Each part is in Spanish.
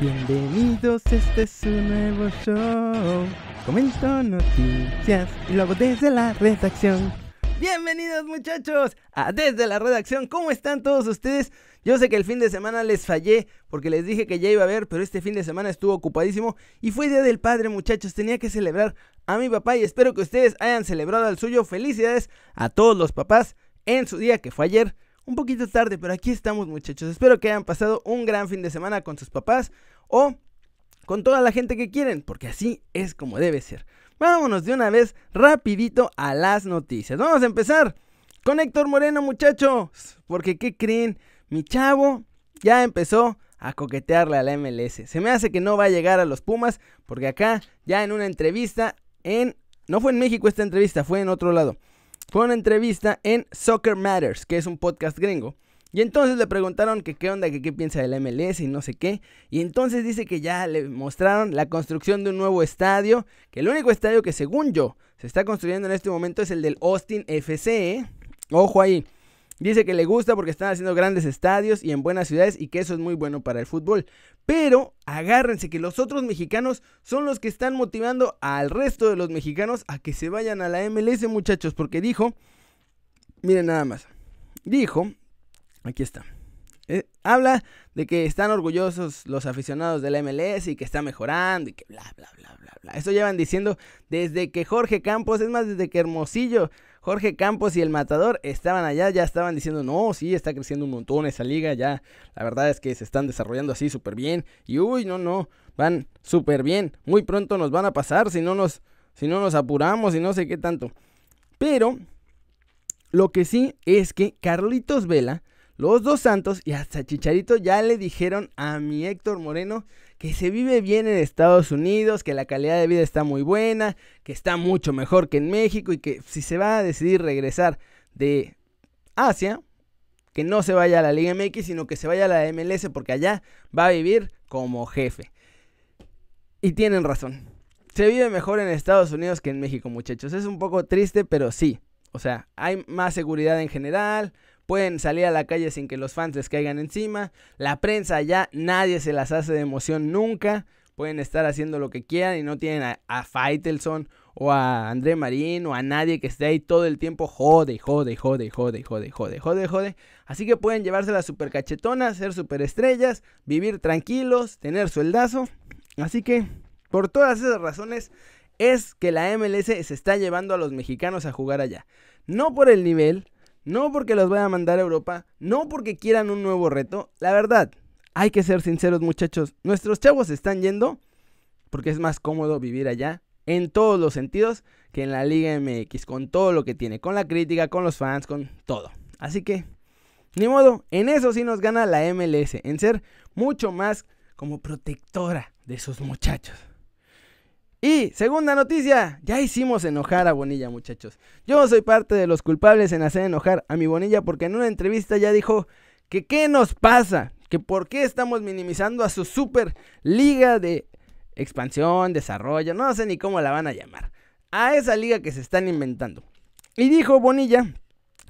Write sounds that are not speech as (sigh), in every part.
Bienvenidos, este es un nuevo show. Comento noticias y luego desde la redacción. Bienvenidos muchachos a Desde la Redacción. ¿Cómo están todos ustedes? Yo sé que el fin de semana les fallé porque les dije que ya iba a ver, pero este fin de semana estuvo ocupadísimo y fue Día del Padre muchachos. Tenía que celebrar a mi papá y espero que ustedes hayan celebrado al suyo. Felicidades a todos los papás en su día que fue ayer. Un poquito tarde, pero aquí estamos muchachos. Espero que hayan pasado un gran fin de semana con sus papás o con toda la gente que quieren, porque así es como debe ser. Vámonos de una vez rapidito a las noticias. Vamos a empezar con Héctor Moreno, muchachos. Porque, ¿qué creen? Mi chavo ya empezó a coquetearle a la MLS. Se me hace que no va a llegar a los Pumas, porque acá, ya en una entrevista en... No fue en México esta entrevista, fue en otro lado. Fue una entrevista en Soccer Matters, que es un podcast gringo. Y entonces le preguntaron que qué onda, que qué piensa de la MLS y no sé qué. Y entonces dice que ya le mostraron la construcción de un nuevo estadio. Que el único estadio que según yo se está construyendo en este momento es el del Austin FC. ¿eh? Ojo ahí. Dice que le gusta porque están haciendo grandes estadios y en buenas ciudades y que eso es muy bueno para el fútbol. Pero agárrense que los otros mexicanos son los que están motivando al resto de los mexicanos a que se vayan a la MLS muchachos. Porque dijo, miren nada más, dijo Aquí está. Eh, habla de que están orgullosos los aficionados de la MLS y que está mejorando y que bla, bla, bla, bla, bla. Eso llevan diciendo desde que Jorge Campos, es más, desde que Hermosillo, Jorge Campos y el Matador estaban allá, ya estaban diciendo, no, sí, está creciendo un montón esa liga, ya, la verdad es que se están desarrollando así súper bien. Y uy, no, no, van súper bien. Muy pronto nos van a pasar si no nos, si no nos apuramos y no sé qué tanto. Pero, lo que sí es que Carlitos Vela los dos Santos y hasta Chicharito ya le dijeron a mi Héctor Moreno que se vive bien en Estados Unidos, que la calidad de vida está muy buena, que está mucho mejor que en México y que si se va a decidir regresar de Asia, que no se vaya a la Liga MX, sino que se vaya a la MLS porque allá va a vivir como jefe. Y tienen razón. Se vive mejor en Estados Unidos que en México, muchachos. Es un poco triste, pero sí. O sea, hay más seguridad en general, pueden salir a la calle sin que los fans les caigan encima. La prensa ya nadie se las hace de emoción nunca. Pueden estar haciendo lo que quieran y no tienen a, a Faitelson o a André Marín o a nadie que esté ahí todo el tiempo jode, jode, jode, jode, jode, jode, jode, jode. Así que pueden llevarse las super cachetonas, ser super estrellas, vivir tranquilos, tener sueldazo. Así que, por todas esas razones, es que la MLS se está llevando a los mexicanos a jugar allá. No por el nivel, no porque los vaya a mandar a Europa, no porque quieran un nuevo reto. La verdad, hay que ser sinceros muchachos, nuestros chavos están yendo porque es más cómodo vivir allá en todos los sentidos que en la Liga MX, con todo lo que tiene, con la crítica, con los fans, con todo. Así que, ni modo, en eso sí nos gana la MLS, en ser mucho más como protectora de sus muchachos. Y segunda noticia, ya hicimos enojar a Bonilla muchachos. Yo soy parte de los culpables en hacer enojar a mi Bonilla porque en una entrevista ya dijo que qué nos pasa, que por qué estamos minimizando a su super liga de expansión, desarrollo, no sé ni cómo la van a llamar, a esa liga que se están inventando. Y dijo Bonilla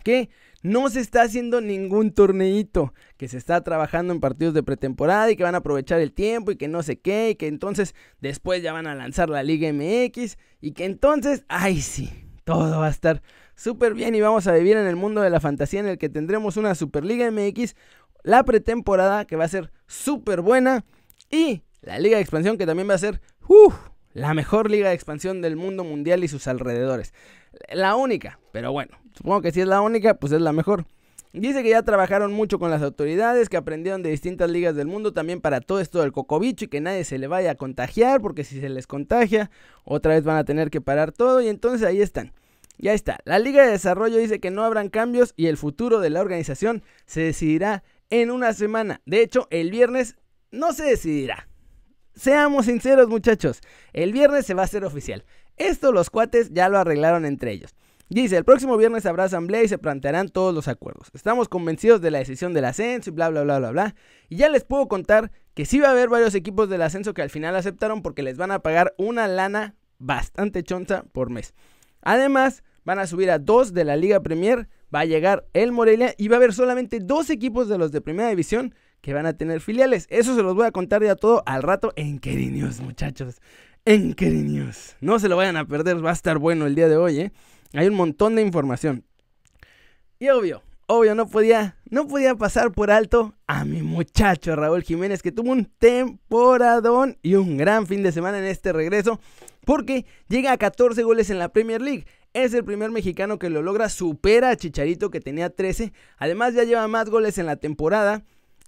que no se está haciendo ningún torneito, que se está trabajando en partidos de pretemporada y que van a aprovechar el tiempo y que no sé qué, y que entonces después ya van a lanzar la Liga MX y que entonces, ay sí, todo va a estar súper bien y vamos a vivir en el mundo de la fantasía en el que tendremos una Superliga MX, la pretemporada que va a ser súper buena y la Liga de Expansión que también va a ser la mejor Liga de Expansión del mundo mundial y sus alrededores. La única, pero bueno, supongo que si es la única, pues es la mejor. Dice que ya trabajaron mucho con las autoridades, que aprendieron de distintas ligas del mundo también para todo esto del cocobicho y que nadie se le vaya a contagiar, porque si se les contagia, otra vez van a tener que parar todo y entonces ahí están. Ya está. La Liga de Desarrollo dice que no habrán cambios y el futuro de la organización se decidirá en una semana. De hecho, el viernes no se decidirá. Seamos sinceros muchachos, el viernes se va a hacer oficial. Esto los cuates ya lo arreglaron entre ellos. Dice, el próximo viernes habrá asamblea y se plantearán todos los acuerdos. Estamos convencidos de la decisión del ascenso y bla, bla, bla, bla, bla. Y ya les puedo contar que sí va a haber varios equipos del ascenso que al final aceptaron porque les van a pagar una lana bastante chonza por mes. Además, van a subir a dos de la Liga Premier, va a llegar el Morelia y va a haber solamente dos equipos de los de Primera División que van a tener filiales. Eso se los voy a contar ya todo al rato en News, muchachos. En News. No se lo vayan a perder, va a estar bueno el día de hoy, ¿eh? Hay un montón de información. Y obvio, obvio, no podía, no podía pasar por alto a mi muchacho Raúl Jiménez, que tuvo un temporadón y un gran fin de semana en este regreso, porque llega a 14 goles en la Premier League. Es el primer mexicano que lo logra, supera a Chicharito que tenía 13. Además ya lleva más goles en la temporada.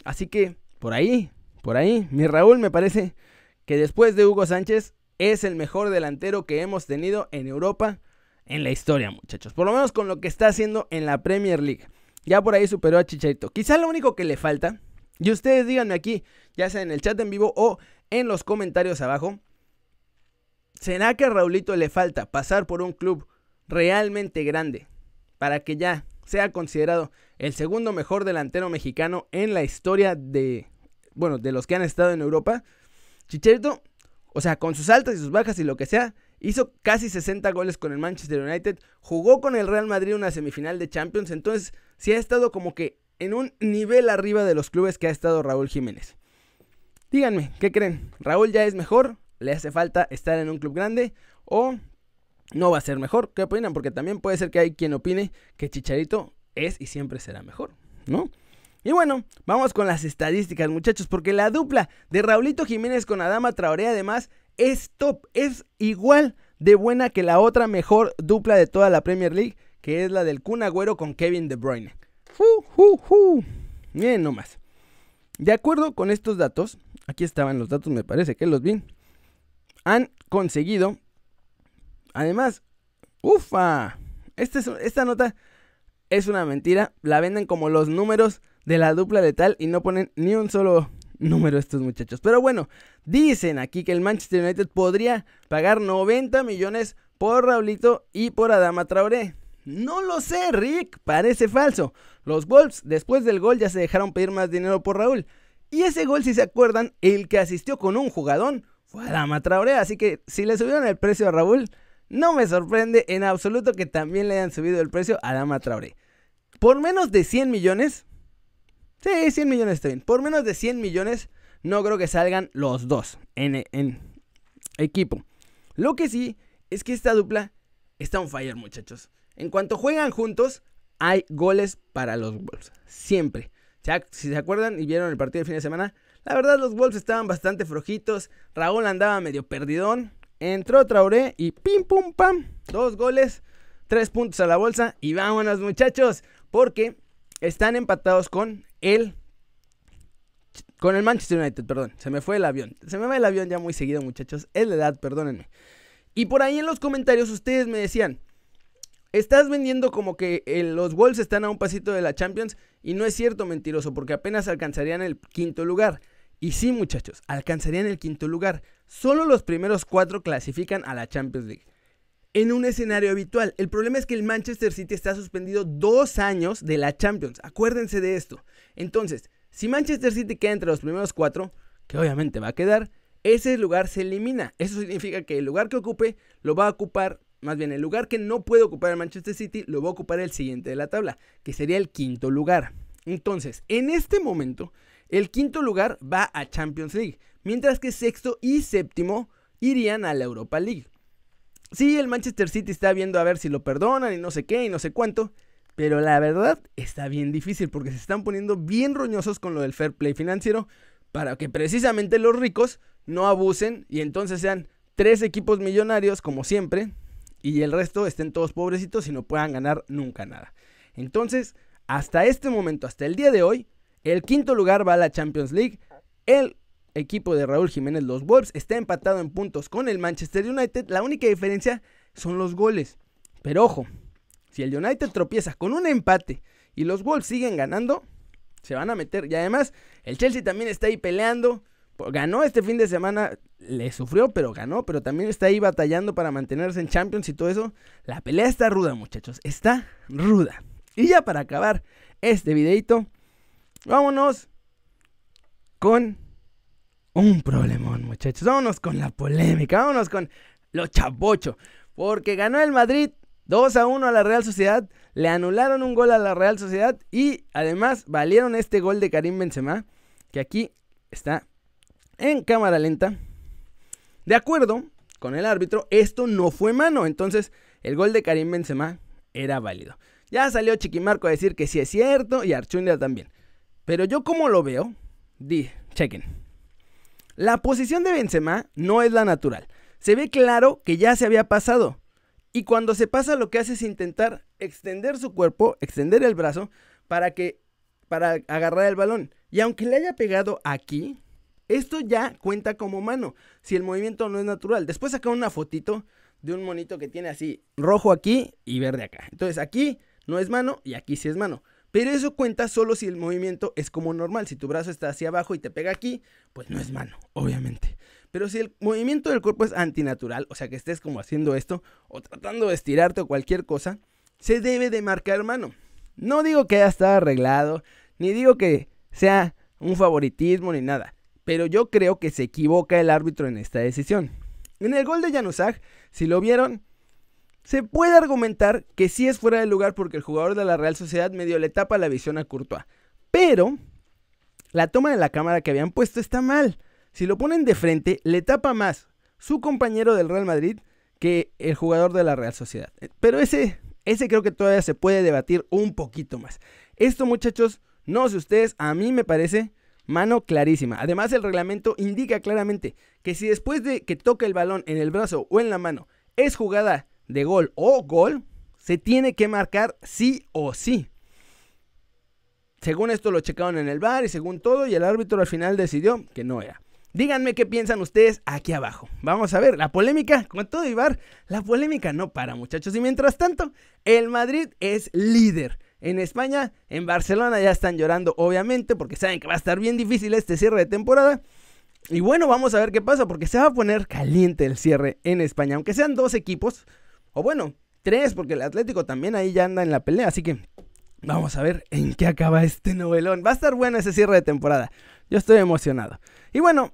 Así que por ahí, por ahí, mi Raúl me parece que después de Hugo Sánchez es el mejor delantero que hemos tenido en Europa en la historia, muchachos. Por lo menos con lo que está haciendo en la Premier League. Ya por ahí superó a Chicharito. Quizá lo único que le falta, y ustedes díganme aquí, ya sea en el chat en vivo o en los comentarios abajo, ¿será que a Raulito le falta pasar por un club realmente grande para que ya sea considerado el segundo mejor delantero mexicano en la historia de, bueno, de los que han estado en Europa? Chicharito, o sea, con sus altas y sus bajas y lo que sea, Hizo casi 60 goles con el Manchester United. Jugó con el Real Madrid una semifinal de Champions. Entonces, sí ha estado como que en un nivel arriba de los clubes que ha estado Raúl Jiménez. Díganme, ¿qué creen? ¿Raúl ya es mejor? ¿Le hace falta estar en un club grande? ¿O no va a ser mejor? ¿Qué opinan? Porque también puede ser que hay quien opine que Chicharito es y siempre será mejor, ¿no? Y bueno, vamos con las estadísticas, muchachos, porque la dupla de Raulito Jiménez con Adama Traoré además es top, es igual de buena que la otra mejor dupla de toda la Premier League, que es la del Kun Agüero con Kevin De Bruyne. Bien Miren nomás. De acuerdo con estos datos, aquí estaban los datos, me parece que los vi. Han conseguido, además, ufa, esta, esta nota es una mentira. La venden como los números de la dupla de tal y no ponen ni un solo número estos muchachos. Pero bueno, dicen aquí que el Manchester United podría pagar 90 millones por Raulito y por Adama Traoré. No lo sé, Rick, parece falso. Los Wolves después del gol ya se dejaron pedir más dinero por Raúl. Y ese gol, si se acuerdan, el que asistió con un jugadón fue Adama Traoré. Así que si le subieron el precio a Raúl, no me sorprende en absoluto que también le hayan subido el precio a Adama Traoré. Por menos de 100 millones, Sí, 100 millones está bien. Por menos de 100 millones no creo que salgan los dos en, equipo. Lo que sí es que esta dupla está un fire, muchachos. En cuanto juegan juntos, hay goles para los Wolves. Siempre. Si se acuerdan y vieron el partido de fin de semana, la verdad los Wolves estaban bastante flojitos. Raúl andaba medio perdidón. Entró Traoré y pim pum pam. Dos goles, tres puntos a la bolsa. Y vámonos muchachos. Porque están empatados con el con el Manchester United, perdón, se me fue el avión. Se me va el avión ya muy seguido, muchachos. Es la edad, perdónenme. Y por ahí en los comentarios ustedes me decían, estás vendiendo como que los Wolves están a un pasito de la Champions y no es cierto, mentiroso, porque apenas alcanzarían el quinto lugar. Y sí, muchachos, alcanzarían el quinto lugar. Solo los primeros cuatro clasifican a la Champions League en un escenario habitual. El problema es que el Manchester City está suspendido dos años de la Champions. Acuérdense de esto. Entonces, si Manchester City queda entre los primeros cuatro, que obviamente va a quedar, ese lugar se elimina. Eso significa que el lugar que ocupe lo va a ocupar, más bien el lugar que no puede ocupar el Manchester City lo va a ocupar el siguiente de la tabla, que sería el quinto lugar. Entonces, en este momento, el quinto lugar va a Champions League, mientras que sexto y séptimo irían a la Europa League. Sí, el Manchester City está viendo a ver si lo perdonan y no sé qué y no sé cuánto. Pero la verdad está bien difícil porque se están poniendo bien roñosos con lo del fair play financiero para que precisamente los ricos no abusen y entonces sean tres equipos millonarios como siempre y el resto estén todos pobrecitos y no puedan ganar nunca nada. Entonces, hasta este momento, hasta el día de hoy, el quinto lugar va a la Champions League, el equipo de Raúl Jiménez, los Wolves, está empatado en puntos con el Manchester United. La única diferencia son los goles. Pero ojo, si el United tropieza con un empate y los Wolves siguen ganando, se van a meter. Y además, el Chelsea también está ahí peleando. Ganó este fin de semana, le sufrió, pero ganó, pero también está ahí batallando para mantenerse en Champions y todo eso. La pelea está ruda, muchachos, está ruda. Y ya para acabar este videito, vámonos con un problemón, muchachos. Vámonos con la polémica, vámonos con lo chapocho. Porque ganó el Madrid 2 a 1 a la Real Sociedad, le anularon un gol a la Real Sociedad y además valieron este gol de Karim Benzema. que aquí está en cámara lenta. De acuerdo con el árbitro, esto no fue mano. Entonces, el gol de Karim Benzema era válido. Ya salió Chiquimarco a decir que sí es cierto y Archundia también. Pero yo como lo veo, di, chequen. La posición de Benzema no es la natural. Se ve claro que ya se había pasado. Y cuando se pasa lo que hace es intentar extender su cuerpo, extender el brazo para que para agarrar el balón. Y aunque le haya pegado aquí, esto ya cuenta como mano, si el movimiento no es natural. Después saca una fotito de un monito que tiene así rojo aquí y verde acá. Entonces aquí no es mano y aquí sí es mano. Pero eso cuenta solo si el movimiento es como normal. Si tu brazo está hacia abajo y te pega aquí, pues no es mano, obviamente. Pero si el movimiento del cuerpo es antinatural, o sea que estés como haciendo esto, o tratando de estirarte o cualquier cosa, se debe de marcar mano. No digo que haya estado arreglado, ni digo que sea un favoritismo ni nada, pero yo creo que se equivoca el árbitro en esta decisión. En el gol de Januzaj, si lo vieron, se puede argumentar que sí es fuera de lugar porque el jugador de la Real Sociedad medio le tapa la visión a Courtois. Pero la toma de la cámara que habían puesto está mal. Si lo ponen de frente, le tapa más su compañero del Real Madrid que el jugador de la Real Sociedad. Pero ese, ese creo que todavía se puede debatir un poquito más. Esto, muchachos, no sé ustedes, a mí me parece mano clarísima. Además, el reglamento indica claramente que si después de que toque el balón en el brazo o en la mano es jugada de gol o gol, se tiene que marcar sí o sí. Según esto lo checaron en el bar y según todo, y el árbitro al final decidió que no era. Díganme qué piensan ustedes aquí abajo. Vamos a ver, la polémica, con todo y la polémica no para, muchachos. Y mientras tanto, el Madrid es líder. En España, en Barcelona ya están llorando, obviamente, porque saben que va a estar bien difícil este cierre de temporada. Y bueno, vamos a ver qué pasa, porque se va a poner caliente el cierre en España. Aunque sean dos equipos, o bueno, tres, porque el Atlético también ahí ya anda en la pelea. Así que vamos a ver en qué acaba este novelón. Va a estar bueno ese cierre de temporada. Yo estoy emocionado. Y bueno,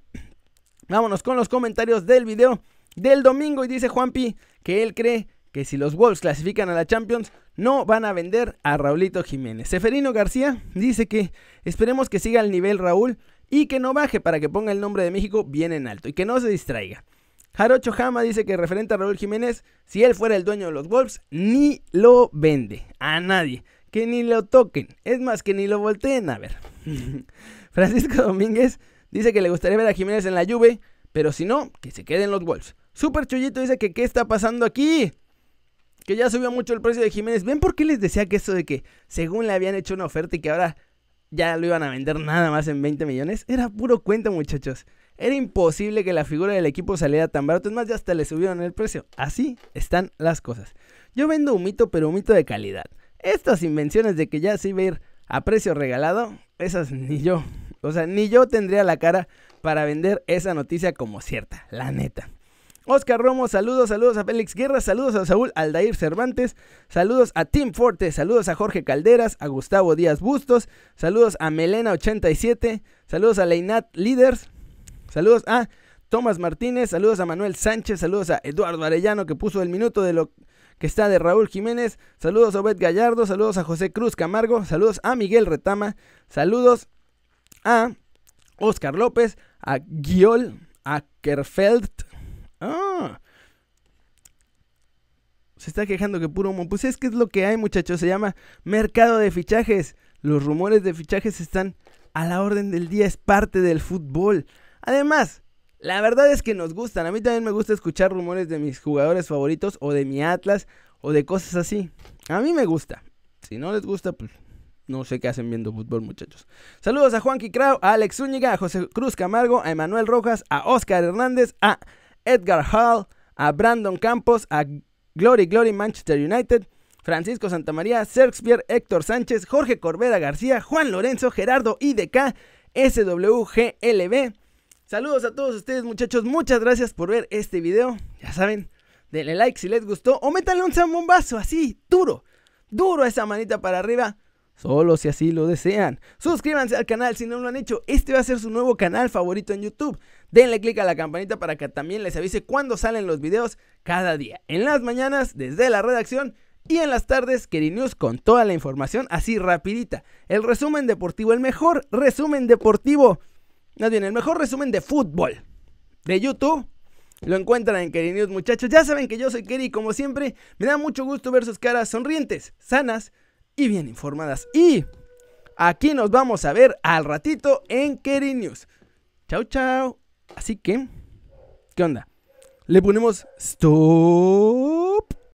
vámonos con los comentarios del video del domingo. Y dice Juanpi que él cree que si los Wolves clasifican a la Champions, no van a vender a Raulito Jiménez. Seferino García dice que esperemos que siga el nivel Raúl y que no baje para que ponga el nombre de México bien en alto y que no se distraiga. Jarocho Jama dice que referente a Raúl Jiménez, si él fuera el dueño de los Wolves, ni lo vende a nadie. Que ni lo toquen. Es más, que ni lo volteen a ver. (laughs) Francisco Domínguez dice que le gustaría ver a Jiménez en la Juve, pero si no, que se queden los Wolves. Super Chullito dice que qué está pasando aquí que ya subió mucho el precio de Jiménez. ¿Ven por qué les decía que eso de que según le habían hecho una oferta y que ahora ya lo iban a vender nada más en 20 millones? Era puro cuento, muchachos. Era imposible que la figura del equipo saliera tan barato. Es más, ya hasta le subieron el precio. Así están las cosas. Yo vendo un mito, pero un mito de calidad. Estas invenciones de que ya se iba a ir a precio regalado, esas ni yo. O sea, ni yo tendría la cara para vender esa noticia como cierta, la neta. Oscar Romo, saludos, saludos a Félix Guerra, saludos a Saúl Aldair Cervantes, saludos a Tim Forte, saludos a Jorge Calderas, a Gustavo Díaz Bustos, saludos a Melena87, saludos a Leinat Leaders, saludos a Tomás Martínez, saludos a Manuel Sánchez, saludos a Eduardo Arellano que puso el minuto de lo que está de Raúl Jiménez, saludos a Obed Gallardo, saludos a José Cruz Camargo, saludos a Miguel Retama, saludos a Oscar López, a Giol, a Kerfeld, Ah. Se está quejando que puro humo. Pues es que es lo que hay, muchachos. Se llama mercado de fichajes. Los rumores de fichajes están a la orden del día. Es parte del fútbol. Además, la verdad es que nos gustan. A mí también me gusta escuchar rumores de mis jugadores favoritos o de mi Atlas o de cosas así. A mí me gusta. Si no les gusta, pues no sé qué hacen viendo fútbol, muchachos. Saludos a Juan Krau, a Alex Zúñiga, a José Cruz Camargo, a Emanuel Rojas, a Oscar Hernández, a Edgar Hall, a Brandon Campos, a Glory Glory Manchester United, Francisco Santamaría, Sergspier, Héctor Sánchez, Jorge Corbera García, Juan Lorenzo, Gerardo IDK, SWGLB. Saludos a todos ustedes muchachos, muchas gracias por ver este video. Ya saben, denle like si les gustó o métanle un zambombazo así, duro, duro esa manita para arriba Solo si así lo desean. Suscríbanse al canal si no lo han hecho. Este va a ser su nuevo canal favorito en YouTube. Denle click a la campanita para que también les avise cuando salen los videos cada día. En las mañanas, desde la redacción Y en las tardes, Keri News con toda la información así rapidita. El resumen deportivo, el mejor resumen deportivo. No bien, el mejor resumen de fútbol de YouTube. Lo encuentran en Keri News, muchachos. Ya saben que yo soy Keri, como siempre, me da mucho gusto ver sus caras sonrientes, sanas y bien informadas. Y aquí nos vamos a ver al ratito en Keri News. Chao, chao. Así que, ¿qué onda? Le ponemos stop.